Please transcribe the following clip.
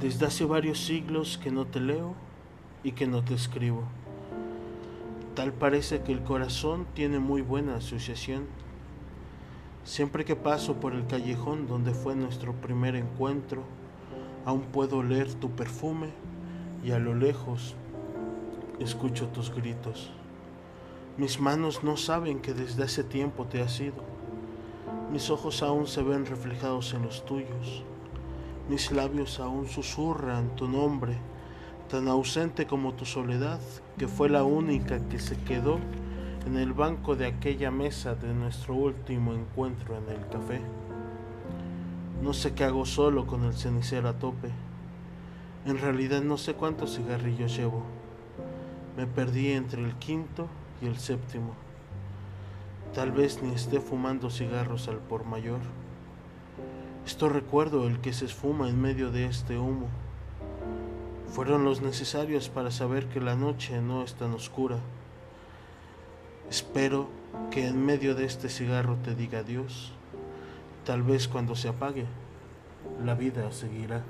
Desde hace varios siglos que no te leo y que no te escribo. Tal parece que el corazón tiene muy buena asociación. Siempre que paso por el callejón donde fue nuestro primer encuentro, aún puedo oler tu perfume y a lo lejos escucho tus gritos. Mis manos no saben que desde hace tiempo te has ido. Mis ojos aún se ven reflejados en los tuyos. Mis labios aún susurran tu nombre, tan ausente como tu soledad, que fue la única que se quedó en el banco de aquella mesa de nuestro último encuentro en el café. No sé qué hago solo con el cenicero a tope. En realidad no sé cuántos cigarrillos llevo. Me perdí entre el quinto y el séptimo. Tal vez ni esté fumando cigarros al por mayor. Esto recuerdo el que se esfuma en medio de este humo. Fueron los necesarios para saber que la noche no es tan oscura. Espero que en medio de este cigarro te diga adiós. Tal vez cuando se apague, la vida seguirá.